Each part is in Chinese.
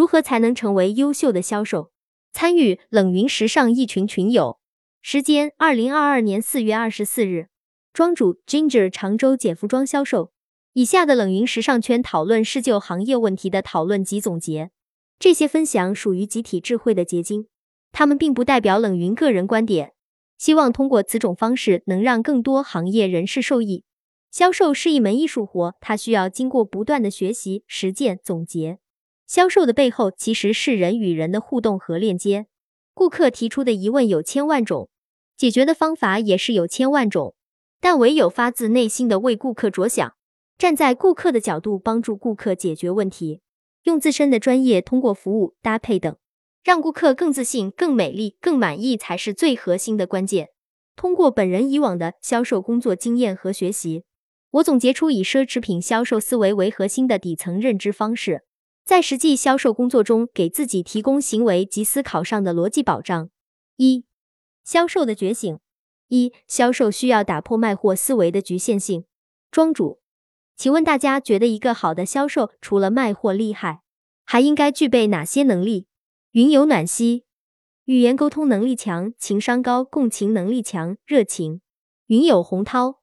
如何才能成为优秀的销售？参与冷云时尚一群群友。时间：二零二二年四月二十四日。庄主：Ginger，常州简服装销售。以下的冷云时尚圈讨论是就行业问题的讨论及总结。这些分享属于集体智慧的结晶，他们并不代表冷云个人观点。希望通过此种方式能让更多行业人士受益。销售是一门艺术活，它需要经过不断的学习、实践、总结。销售的背后其实是人与人的互动和链接。顾客提出的疑问有千万种，解决的方法也是有千万种，但唯有发自内心的为顾客着想，站在顾客的角度帮助顾客解决问题，用自身的专业通过服务搭配等，让顾客更自信、更美丽、更满意才是最核心的关键。通过本人以往的销售工作经验和学习，我总结出以奢侈品销售思维为核心的底层认知方式。在实际销售工作中，给自己提供行为及思考上的逻辑保障。一、销售的觉醒。一、销售需要打破卖货思维的局限性。庄主，请问大家觉得一个好的销售除了卖货厉害，还应该具备哪些能力？云有暖溪，语言沟通能力强，情商高，共情能力强，热情。云有洪涛，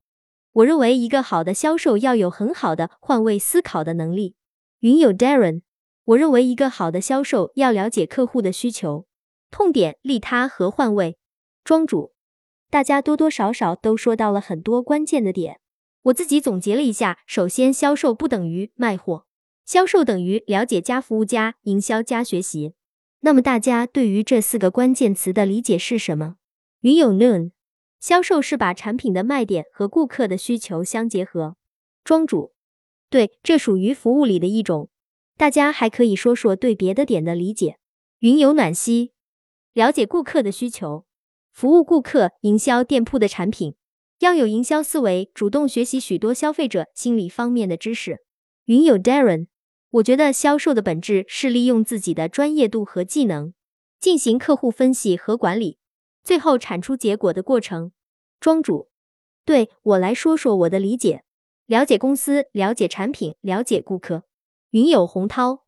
我认为一个好的销售要有很好的换位思考的能力。云有 Darren。我认为一个好的销售要了解客户的需求、痛点、利他和换位。庄主，大家多多少少都说到了很多关键的点，我自己总结了一下。首先，销售不等于卖货，销售等于了解加服务加营销加学习。那么大家对于这四个关键词的理解是什么？云有 Noon，销售是把产品的卖点和顾客的需求相结合。庄主，对，这属于服务里的一种。大家还可以说说对别的点的理解。云有暖溪，了解顾客的需求，服务顾客，营销店铺的产品，要有营销思维，主动学习许多消费者心理方面的知识。云有 Darren，我觉得销售的本质是利用自己的专业度和技能，进行客户分析和管理，最后产出结果的过程。庄主，对我来说说我的理解：了解公司，了解产品，了解顾客。云有洪涛，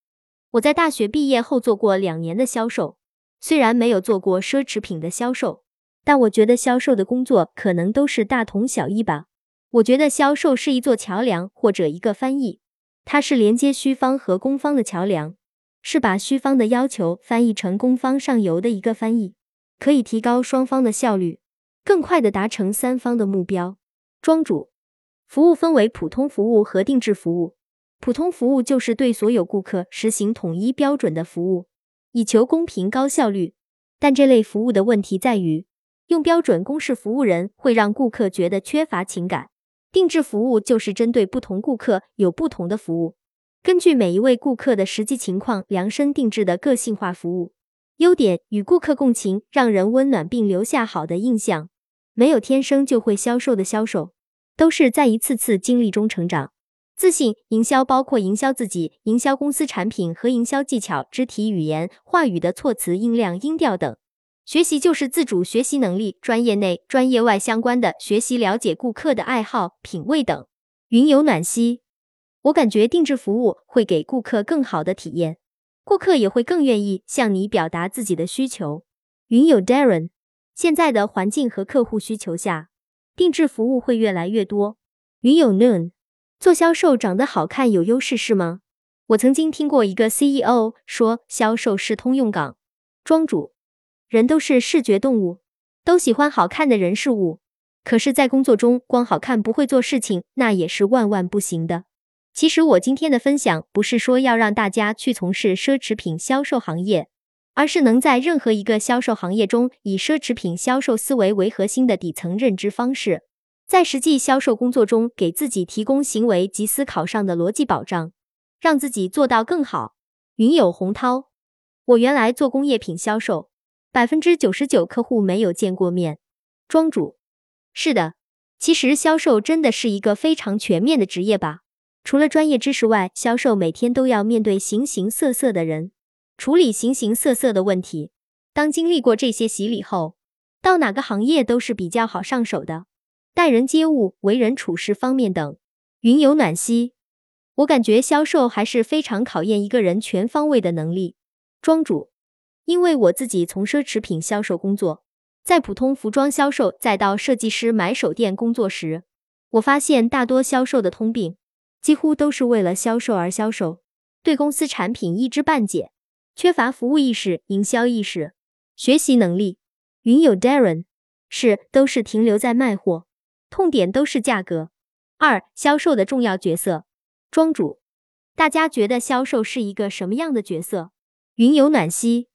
我在大学毕业后做过两年的销售，虽然没有做过奢侈品的销售，但我觉得销售的工作可能都是大同小异吧。我觉得销售是一座桥梁或者一个翻译，它是连接需方和供方的桥梁，是把需方的要求翻译成供方上游的一个翻译，可以提高双方的效率，更快的达成三方的目标。庄主，服务分为普通服务和定制服务。普通服务就是对所有顾客实行统一标准的服务，以求公平高效率。但这类服务的问题在于，用标准公式服务人会让顾客觉得缺乏情感。定制服务就是针对不同顾客有不同的服务，根据每一位顾客的实际情况量身定制的个性化服务。优点与顾客共情，让人温暖并留下好的印象。没有天生就会销售的销售，都是在一次次经历中成长。自信营销包括营销自己、营销公司产品和营销技巧、肢体语言、话语的措辞、音量、音调等。学习就是自主学习能力，专业内、专业外相关的学习，了解顾客的爱好、品味等。云有暖溪，我感觉定制服务会给顾客更好的体验，顾客也会更愿意向你表达自己的需求。云有 Darren，现在的环境和客户需求下，定制服务会越来越多。云有 Noon。做销售长得好看有优势是吗？我曾经听过一个 CEO 说，销售是通用岗。庄主，人都是视觉动物，都喜欢好看的人事物。可是，在工作中，光好看不会做事情，那也是万万不行的。其实，我今天的分享不是说要让大家去从事奢侈品销售行业，而是能在任何一个销售行业中，以奢侈品销售思维为核心的底层认知方式。在实际销售工作中，给自己提供行为及思考上的逻辑保障，让自己做到更好。云友洪涛，我原来做工业品销售，百分之九十九客户没有见过面。庄主，是的，其实销售真的是一个非常全面的职业吧？除了专业知识外，销售每天都要面对形形色色的人，处理形形色色的问题。当经历过这些洗礼后，到哪个行业都是比较好上手的。待人接物、为人处事方面等，云有暖溪。我感觉销售还是非常考验一个人全方位的能力，庄主，因为我自己从奢侈品销售工作，在普通服装销售，再到设计师买手店工作时，我发现大多销售的通病，几乎都是为了销售而销售，对公司产品一知半解，缺乏服务意识、营销意识、学习能力。云有 Darren 是都是停留在卖货，痛点都是价格。二、销售的重要角色，庄主，大家觉得销售是一个什么样的角色？云有暖心，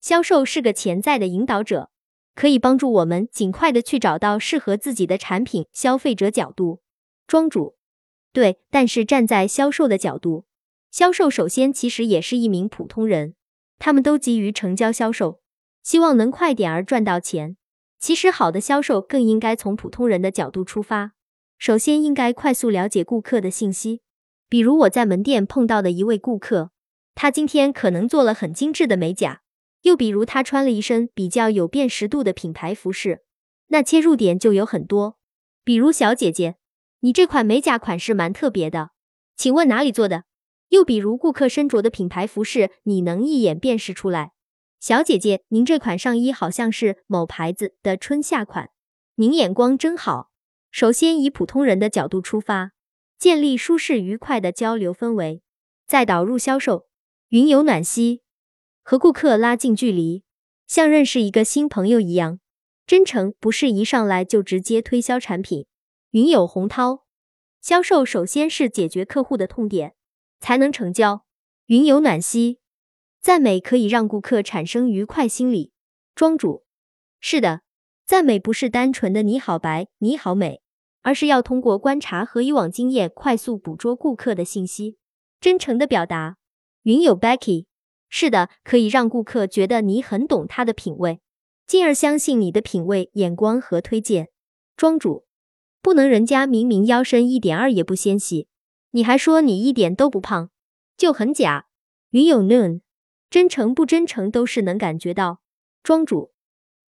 销售是个潜在的引导者，可以帮助我们尽快的去找到适合自己的产品。消费者角度，庄主，对，但是站在销售的角度，销售首先其实也是一名普通人，他们都急于成交销售。希望能快点儿赚到钱。其实好的销售更应该从普通人的角度出发，首先应该快速了解顾客的信息。比如我在门店碰到的一位顾客，他今天可能做了很精致的美甲，又比如他穿了一身比较有辨识度的品牌服饰，那切入点就有很多。比如小姐姐，你这款美甲款式蛮特别的，请问哪里做的？又比如顾客身着的品牌服饰，你能一眼辨识出来。小姐姐，您这款上衣好像是某牌子的春夏款，您眼光真好。首先以普通人的角度出发，建立舒适愉快的交流氛围，再导入销售，云有暖溪，和顾客拉近距离，像认识一个新朋友一样，真诚不是一上来就直接推销产品。云有洪涛，销售首先是解决客户的痛点，才能成交。云有暖溪。赞美可以让顾客产生愉快心理。庄主，是的，赞美不是单纯的你好白、你好美，而是要通过观察和以往经验，快速捕捉顾客的信息，真诚的表达。云友 Becky，是的，可以让顾客觉得你很懂他的品味，进而相信你的品味、眼光和推荐。庄主，不能人家明明腰身一点二也不纤细，你还说你一点都不胖，就很假。云友 Noon。真诚不真诚都是能感觉到。庄主，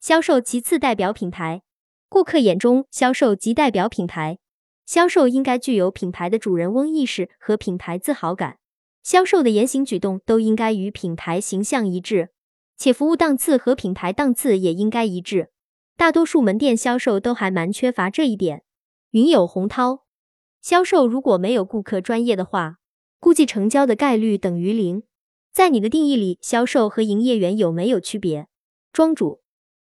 销售其次代表品牌，顾客眼中销售即代表品牌。销售应该具有品牌的主人翁意识和品牌自豪感，销售的言行举动都应该与品牌形象一致，且服务档次和品牌档次也应该一致。大多数门店销售都还蛮缺乏这一点。云有洪涛，销售如果没有顾客专业的话，估计成交的概率等于零。在你的定义里，销售和营业员有没有区别？庄主，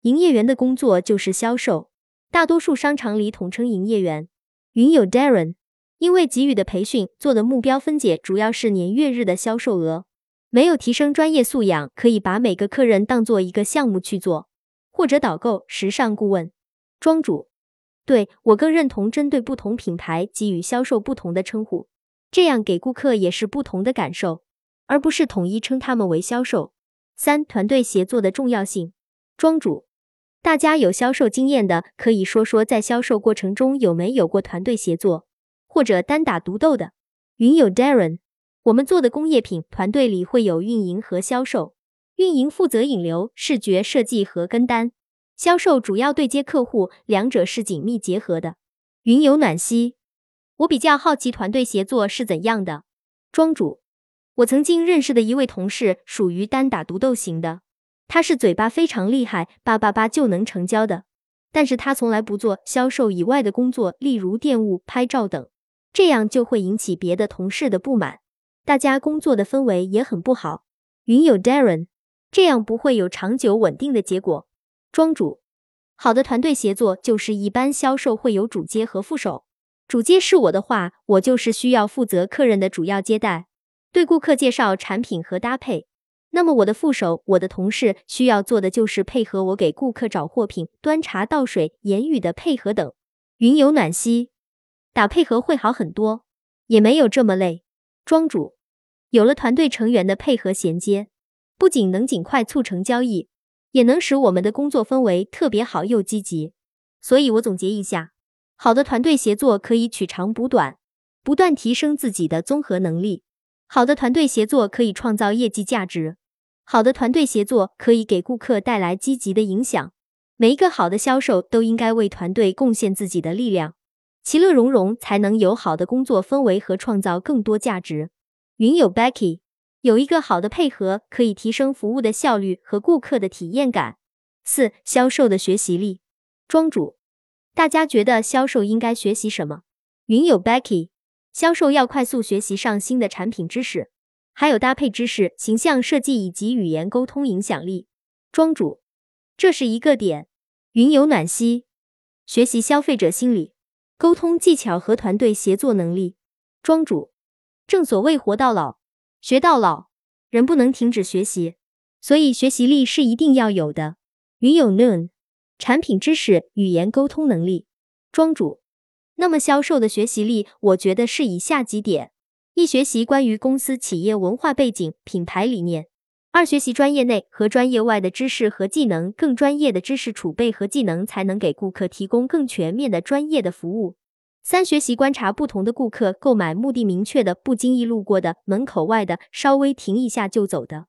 营业员的工作就是销售，大多数商场里统称营业员。云友 Darren，因为给予的培训做的目标分解主要是年月日的销售额，没有提升专业素养，可以把每个客人当做一个项目去做，或者导购、时尚顾问。庄主，对我更认同针对不同品牌给予销售不同的称呼，这样给顾客也是不同的感受。而不是统一称他们为销售。三、团队协作的重要性。庄主，大家有销售经验的，可以说说在销售过程中有没有过团队协作或者单打独斗的。云友 Darren，我们做的工业品团队里会有运营和销售，运营负责引流、视觉设计和跟单，销售主要对接客户，两者是紧密结合的。云友暖心，我比较好奇团队协作是怎样的。庄主。我曾经认识的一位同事属于单打独斗型的，他是嘴巴非常厉害，叭叭叭就能成交的，但是他从来不做销售以外的工作，例如店务、拍照等，这样就会引起别的同事的不满，大家工作的氛围也很不好。云友 Darren，这样不会有长久稳定的结果。庄主，好的团队协作就是一般销售会有主接和副手，主接是我的话，我就是需要负责客人的主要接待。对顾客介绍产品和搭配，那么我的副手、我的同事需要做的就是配合我给顾客找货品、端茶倒水、言语的配合等。云有暖溪，打配合会好很多，也没有这么累。庄主，有了团队成员的配合衔接，不仅能尽快促成交易，也能使我们的工作氛围特别好又积极。所以我总结一下，好的团队协作可以取长补短，不断提升自己的综合能力。好的团队协作可以创造业绩价值，好的团队协作可以给顾客带来积极的影响。每一个好的销售都应该为团队贡献自己的力量，其乐融融，才能有好的工作氛围和创造更多价值。云友 Becky，有一个好的配合，可以提升服务的效率和顾客的体验感。四、销售的学习力。庄主，大家觉得销售应该学习什么？云友 Becky，销售要快速学习上新的产品知识，还有搭配知识、形象设计以及语言沟通影响力。庄主，这是一个点。云友暖心，学习消费者心理、沟通技巧和团队协作能力。庄主，正所谓活到老。学到老，人不能停止学习，所以学习力是一定要有的。云有 Noon，产品知识、语言沟通能力。庄主，那么销售的学习力，我觉得是以下几点：一、学习关于公司企业文化背景、品牌理念；二、学习专业内和专业外的知识和技能，更专业的知识储备和技能，才能给顾客提供更全面的专业的服务。三、学习观察不同的顾客，购买目的明确的、不经意路过的、门口外的、稍微停一下就走的。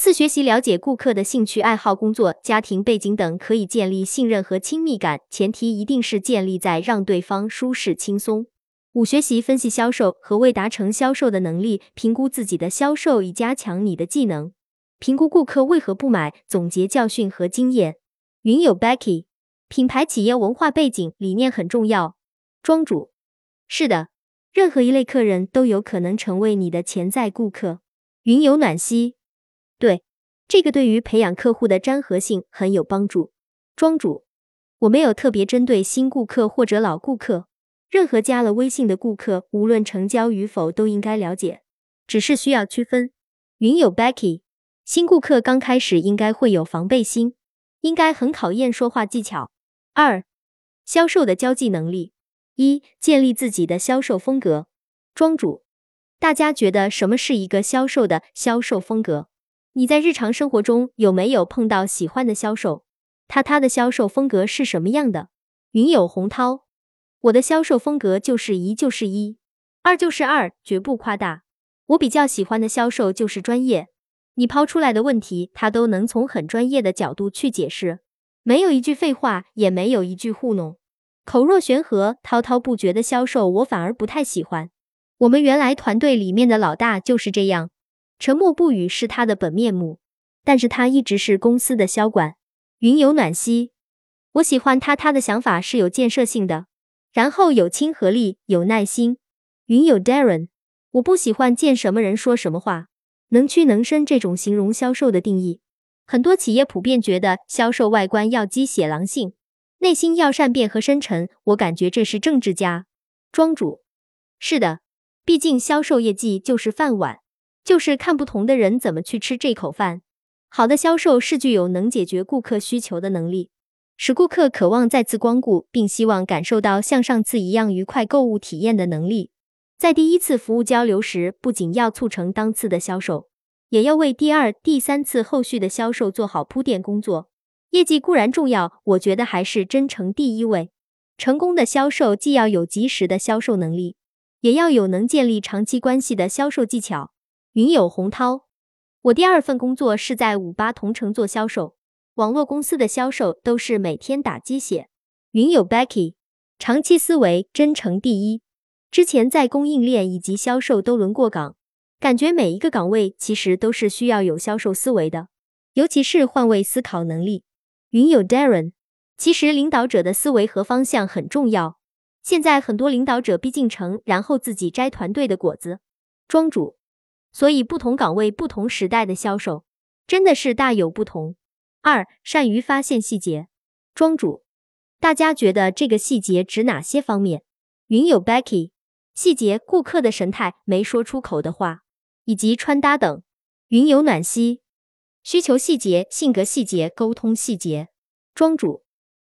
四、学习了解顾客的兴趣爱好、工作、家庭背景等，可以建立信任和亲密感，前提一定是建立在让对方舒适轻松。五、学习分析销售和未达成销售的能力，评估自己的销售以加强你的技能，评估顾客为何不买，总结教训和经验。云友 Becky，品牌企业文化背景理念很重要。庄主，是的，任何一类客人都有可能成为你的潜在顾客。云有暖心，对，这个对于培养客户的粘合性很有帮助。庄主，我没有特别针对新顾客或者老顾客，任何加了微信的顾客，无论成交与否都应该了解，只是需要区分。云有 Becky，新顾客刚开始应该会有防备心，应该很考验说话技巧。二，销售的交际能力。一、建立自己的销售风格。庄主，大家觉得什么是一个销售的销售风格？你在日常生活中有没有碰到喜欢的销售？他他的销售风格是什么样的？云有洪涛，我的销售风格就是一就是一，二就是二，绝不夸大。我比较喜欢的销售就是专业，你抛出来的问题，他都能从很专业的角度去解释，没有一句废话，也没有一句糊弄。口若悬河、滔滔不绝的销售，我反而不太喜欢。我们原来团队里面的老大就是这样，沉默不语是他的本面目，但是他一直是公司的销管。云有暖心，我喜欢他，他的想法是有建设性的，然后有亲和力、有耐心。云有 Darren，我不喜欢见什么人说什么话，能屈能伸这种形容销售的定义。很多企业普遍觉得销售外观要鸡血狼性。内心要善变和深沉，我感觉这是政治家。庄主，是的，毕竟销售业绩就是饭碗，就是看不同的人怎么去吃这口饭。好的销售是具有能解决顾客需求的能力，使顾客渴望再次光顾，并希望感受到像上次一样愉快购物体验的能力。在第一次服务交流时，不仅要促成当次的销售，也要为第二、第三次后续的销售做好铺垫工作。业绩固然重要，我觉得还是真诚第一位。成功的销售既要有及时的销售能力，也要有能建立长期关系的销售技巧。云有洪涛，我第二份工作是在五八同城做销售，网络公司的销售都是每天打鸡血。云有 Becky，长期思维，真诚第一。之前在供应链以及销售都轮过岗，感觉每一个岗位其实都是需要有销售思维的，尤其是换位思考能力。云友 Darren，其实领导者的思维和方向很重要。现在很多领导者逼进城，然后自己摘团队的果子。庄主，所以不同岗位、不同时代的销售真的是大有不同。二，善于发现细节。庄主，大家觉得这个细节指哪些方面？云友 Becky，细节，顾客的神态、没说出口的话，以及穿搭等。云友暖心。需求细节、性格细节、沟通细节。庄主，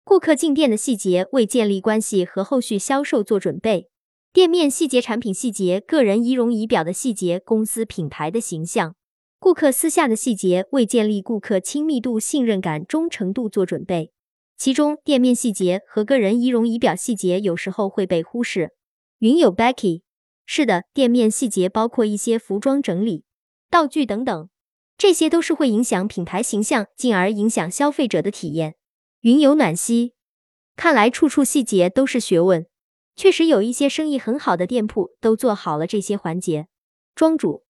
顾客进店的细节，为建立关系和后续销售做准备。店面细节、产品细节、个人仪容仪表的细节、公司品牌的形象。顾客私下的细节，为建立顾客亲密度、信任感、忠诚度做准备。其中，店面细节和个人仪容仪表细节有时候会被忽视。云友 Becky，是的，店面细节包括一些服装整理、道具等等。这些都是会影响品牌形象，进而影响消费者的体验。云有暖心，看来处处细节都是学问。确实有一些生意很好的店铺都做好了这些环节。庄主，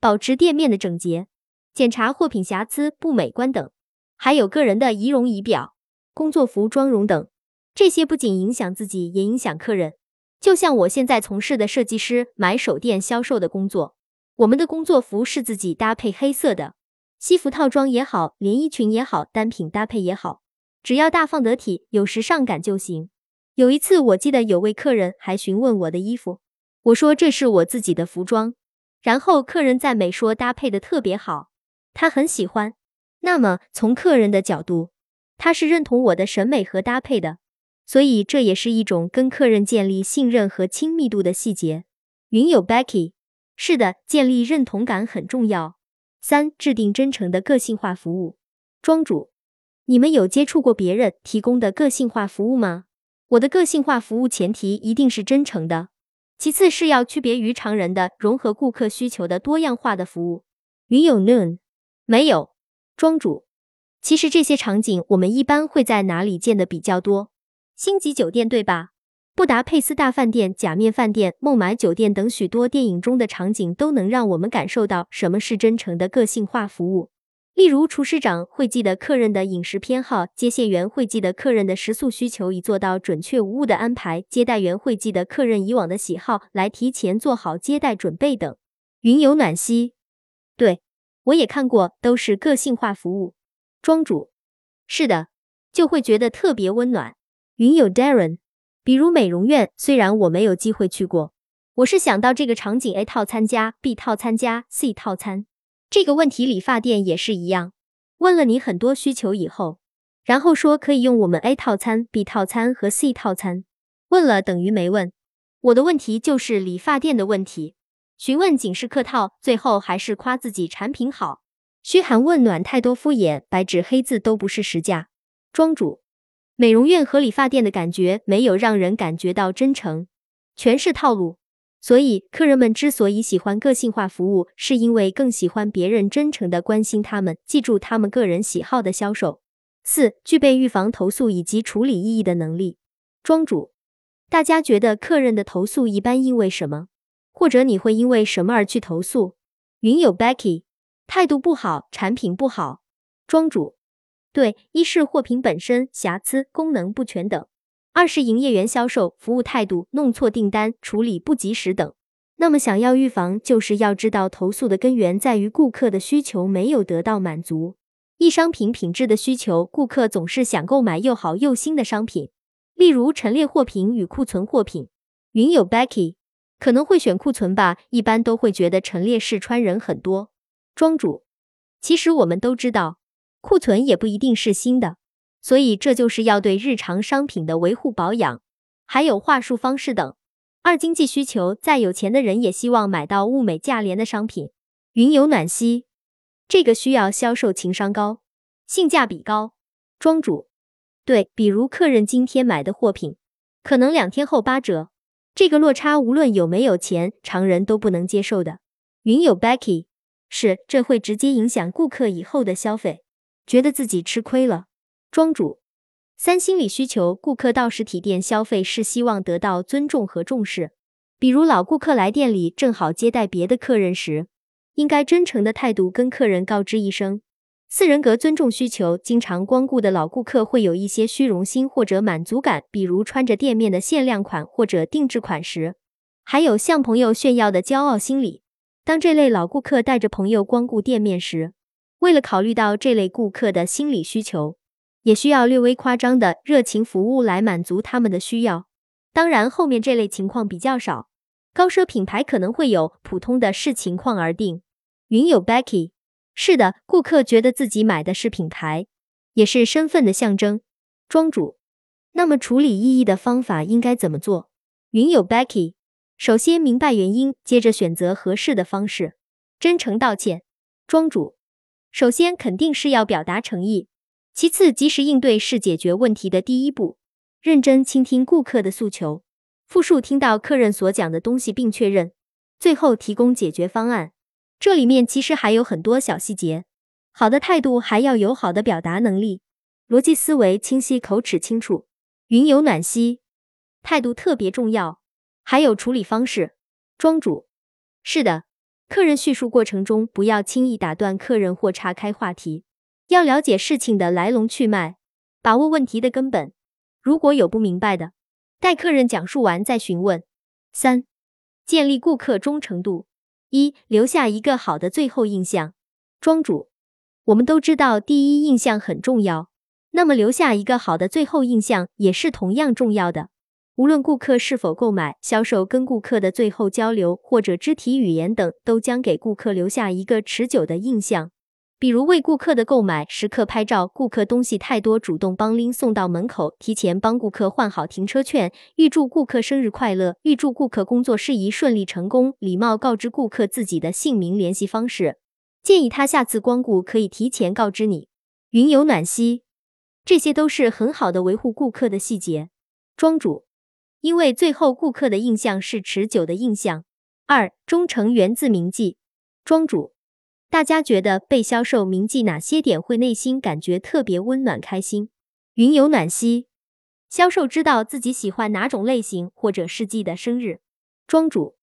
保持店面的整洁，检查货品瑕疵不美观等，还有个人的仪容仪表、工作服妆容等。这些不仅影响自己，也影响客人。就像我现在从事的设计师买手店销售的工作，我们的工作服是自己搭配黑色的，西服套装也好，连衣裙也好，单品搭配也好，只要大方得体，有时尚感就行。有一次，我记得有位客人还询问我的衣服，我说这是我自己的服装，然后客人赞美说搭配的特别好，他很喜欢。那么从客人的角度，他是认同我的审美和搭配的。所以这也是一种跟客人建立信任和亲密度的细节。云友 Becky，是的，建立认同感很重要。三、制定真诚的个性化服务。庄主，你们有接触过别人提供的个性化服务吗？我的个性化服务前提一定是真诚的，其次是要区别于常人的，融合顾客需求的多样化的服务。云有 Noon，没有。庄主，其实这些场景我们一般会在哪里见的比较多？星级酒店对吧？布达佩斯大饭店、假面饭店、孟买酒店等许多电影中的场景都能让我们感受到什么是真诚的个性化服务。例如，厨师长会记得客人的饮食偏好，接线员会记得客人的食宿需求，以做到准确无误的安排；接待员会记得客人以往的喜好，来提前做好接待准备等。云游暖溪，对我也看过，都是个性化服务。庄主，是的，就会觉得特别温暖。云友 Darren，比如美容院，虽然我没有机会去过，我是想到这个场景 A 套餐加 B 套餐加 C 套餐这个问题，理发店也是一样，问了你很多需求以后，然后说可以用我们 A 套餐、B 套餐和 C 套餐，问了等于没问。我的问题就是理发店的问题，询问仅是客套，最后还是夸自己产品好，嘘寒问暖太多敷衍，白纸黑字都不是实价。庄主。美容院和理发店的感觉没有让人感觉到真诚，全是套路。所以客人们之所以喜欢个性化服务，是因为更喜欢别人真诚的关心他们，记住他们个人喜好的销售。四、具备预防投诉以及处理异议的能力。庄主，大家觉得客人的投诉一般因为什么？或者你会因为什么而去投诉？云友 Becky，态度不好，产品不好。庄主。对，一是货品本身瑕疵、功能不全等；二是营业员销售服务态度弄错订单、处理不及时等。那么，想要预防，就是要知道投诉的根源在于顾客的需求没有得到满足。一商品品质的需求，顾客总是想购买又好又新的商品，例如陈列货品与库存货品。云友 Becky 可能会选库存吧，一般都会觉得陈列试穿人很多。庄主，其实我们都知道。库存也不一定是新的，所以这就是要对日常商品的维护保养，还有话术方式等。二经济需求，再有钱的人也希望买到物美价廉的商品。云游暖溪，这个需要销售情商高，性价比高。庄主，对，比如客人今天买的货品，可能两天后八折，这个落差无论有没有钱，常人都不能接受的。云友 Becky，是，这会直接影响顾客以后的消费。觉得自己吃亏了，庄主。三心理需求，顾客到实体店消费是希望得到尊重和重视。比如老顾客来店里正好接待别的客人时，应该真诚的态度跟客人告知一声。四人格尊重需求，经常光顾的老顾客会有一些虚荣心或者满足感，比如穿着店面的限量款或者定制款时，还有向朋友炫耀的骄傲心理。当这类老顾客带着朋友光顾店面时，为了考虑到这类顾客的心理需求，也需要略微夸张的热情服务来满足他们的需要。当然，后面这类情况比较少，高奢品牌可能会有，普通的视情况而定。云友 Becky，是的，顾客觉得自己买的是品牌，也是身份的象征。庄主，那么处理异议的方法应该怎么做？云友 Becky，首先明白原因，接着选择合适的方式，真诚道歉。庄主。首先肯定是要表达诚意，其次及时应对是解决问题的第一步。认真倾听顾客的诉求，复述听到客人所讲的东西并确认，最后提供解决方案。这里面其实还有很多小细节。好的态度还要有好的表达能力，逻辑思维清晰，口齿清楚。云游暖溪，态度特别重要。还有处理方式，庄主，是的。客人叙述过程中，不要轻易打断客人或岔开话题，要了解事情的来龙去脉，把握问题的根本。如果有不明白的，待客人讲述完再询问。三、建立顾客忠诚度。一、留下一个好的最后印象。庄主，我们都知道第一印象很重要，那么留下一个好的最后印象也是同样重要的。无论顾客是否购买，销售跟顾客的最后交流或者肢体语言等，都将给顾客留下一个持久的印象。比如为顾客的购买时刻拍照，顾客东西太多主动帮拎送到门口，提前帮顾客换好停车券，预祝顾客生日快乐，预祝顾客工作事宜顺利成功，礼貌告知顾客自己的姓名、联系方式。建议他下次光顾可以提前告知你。云有暖心，这些都是很好的维护顾客的细节。庄主，因为最后顾客的印象是持久的印象。二，忠诚源自铭记。庄主，大家觉得被销售铭记哪些点会内心感觉特别温暖开心？云有暖溪，销售知道自己喜欢哪种类型或者是记的生日。庄主。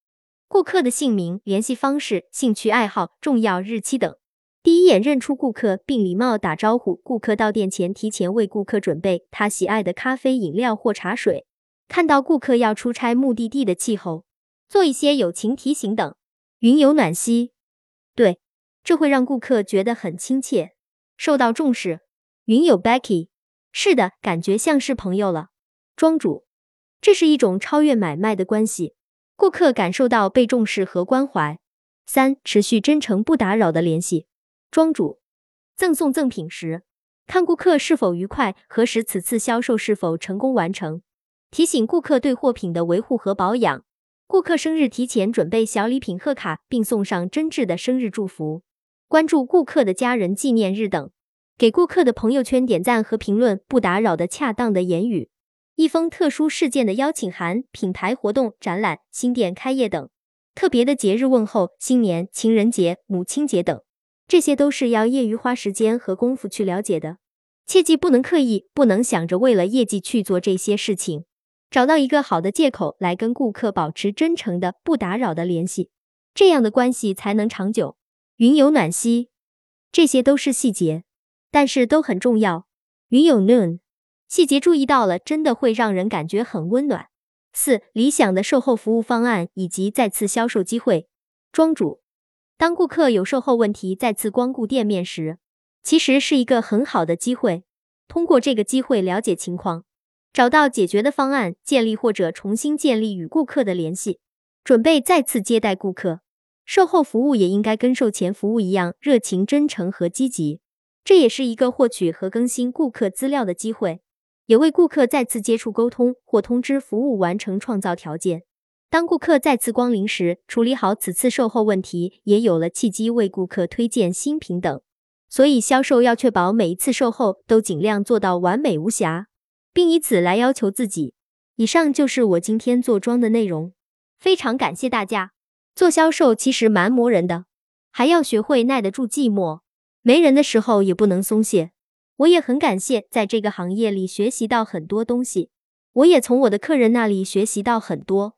顾客的姓名、联系方式、兴趣爱好、重要日期等，第一眼认出顾客并礼貌打招呼。顾客到店前，提前为顾客准备他喜爱的咖啡、饮料或茶水。看到顾客要出差目的地的气候，做一些友情提醒等。云有暖溪，对，这会让顾客觉得很亲切，受到重视。云有 Becky，是的，感觉像是朋友了。庄主，这是一种超越买卖的关系。顾客感受到被重视和关怀。三、持续真诚不打扰的联系。庄主赠送赠品时，看顾客是否愉快，核实此次销售是否成功完成，提醒顾客对货品的维护和保养。顾客生日提前准备小礼品贺卡，并送上真挚的生日祝福。关注顾客的家人纪念日等，给顾客的朋友圈点赞和评论。不打扰的恰当的言语。一封特殊事件的邀请函、品牌活动、展览、新店开业等特别的节日问候、新年、情人节、母亲节等，这些都是要业余花时间和功夫去了解的。切记不能刻意，不能想着为了业绩去做这些事情。找到一个好的借口来跟顾客保持真诚的、不打扰的联系，这样的关系才能长久。云有暖心，这些都是细节，但是都很重要。云有 noon。细节注意到了，真的会让人感觉很温暖。四、理想的售后服务方案以及再次销售机会。庄主，当顾客有售后问题再次光顾店面时，其实是一个很好的机会。通过这个机会了解情况，找到解决的方案，建立或者重新建立与顾客的联系，准备再次接待顾客。售后服务也应该跟售前服务一样，热情、真诚和积极。这也是一个获取和更新顾客资料的机会。也为顾客再次接触、沟通或通知服务完成创造条件。当顾客再次光临时，处理好此次售后问题，也有了契机为顾客推荐新品等。所以，销售要确保每一次售后都尽量做到完美无瑕，并以此来要求自己。以上就是我今天做庄的内容，非常感谢大家。做销售其实蛮磨人的，还要学会耐得住寂寞，没人的时候也不能松懈。我也很感谢在这个行业里学习到很多东西，我也从我的客人那里学习到很多。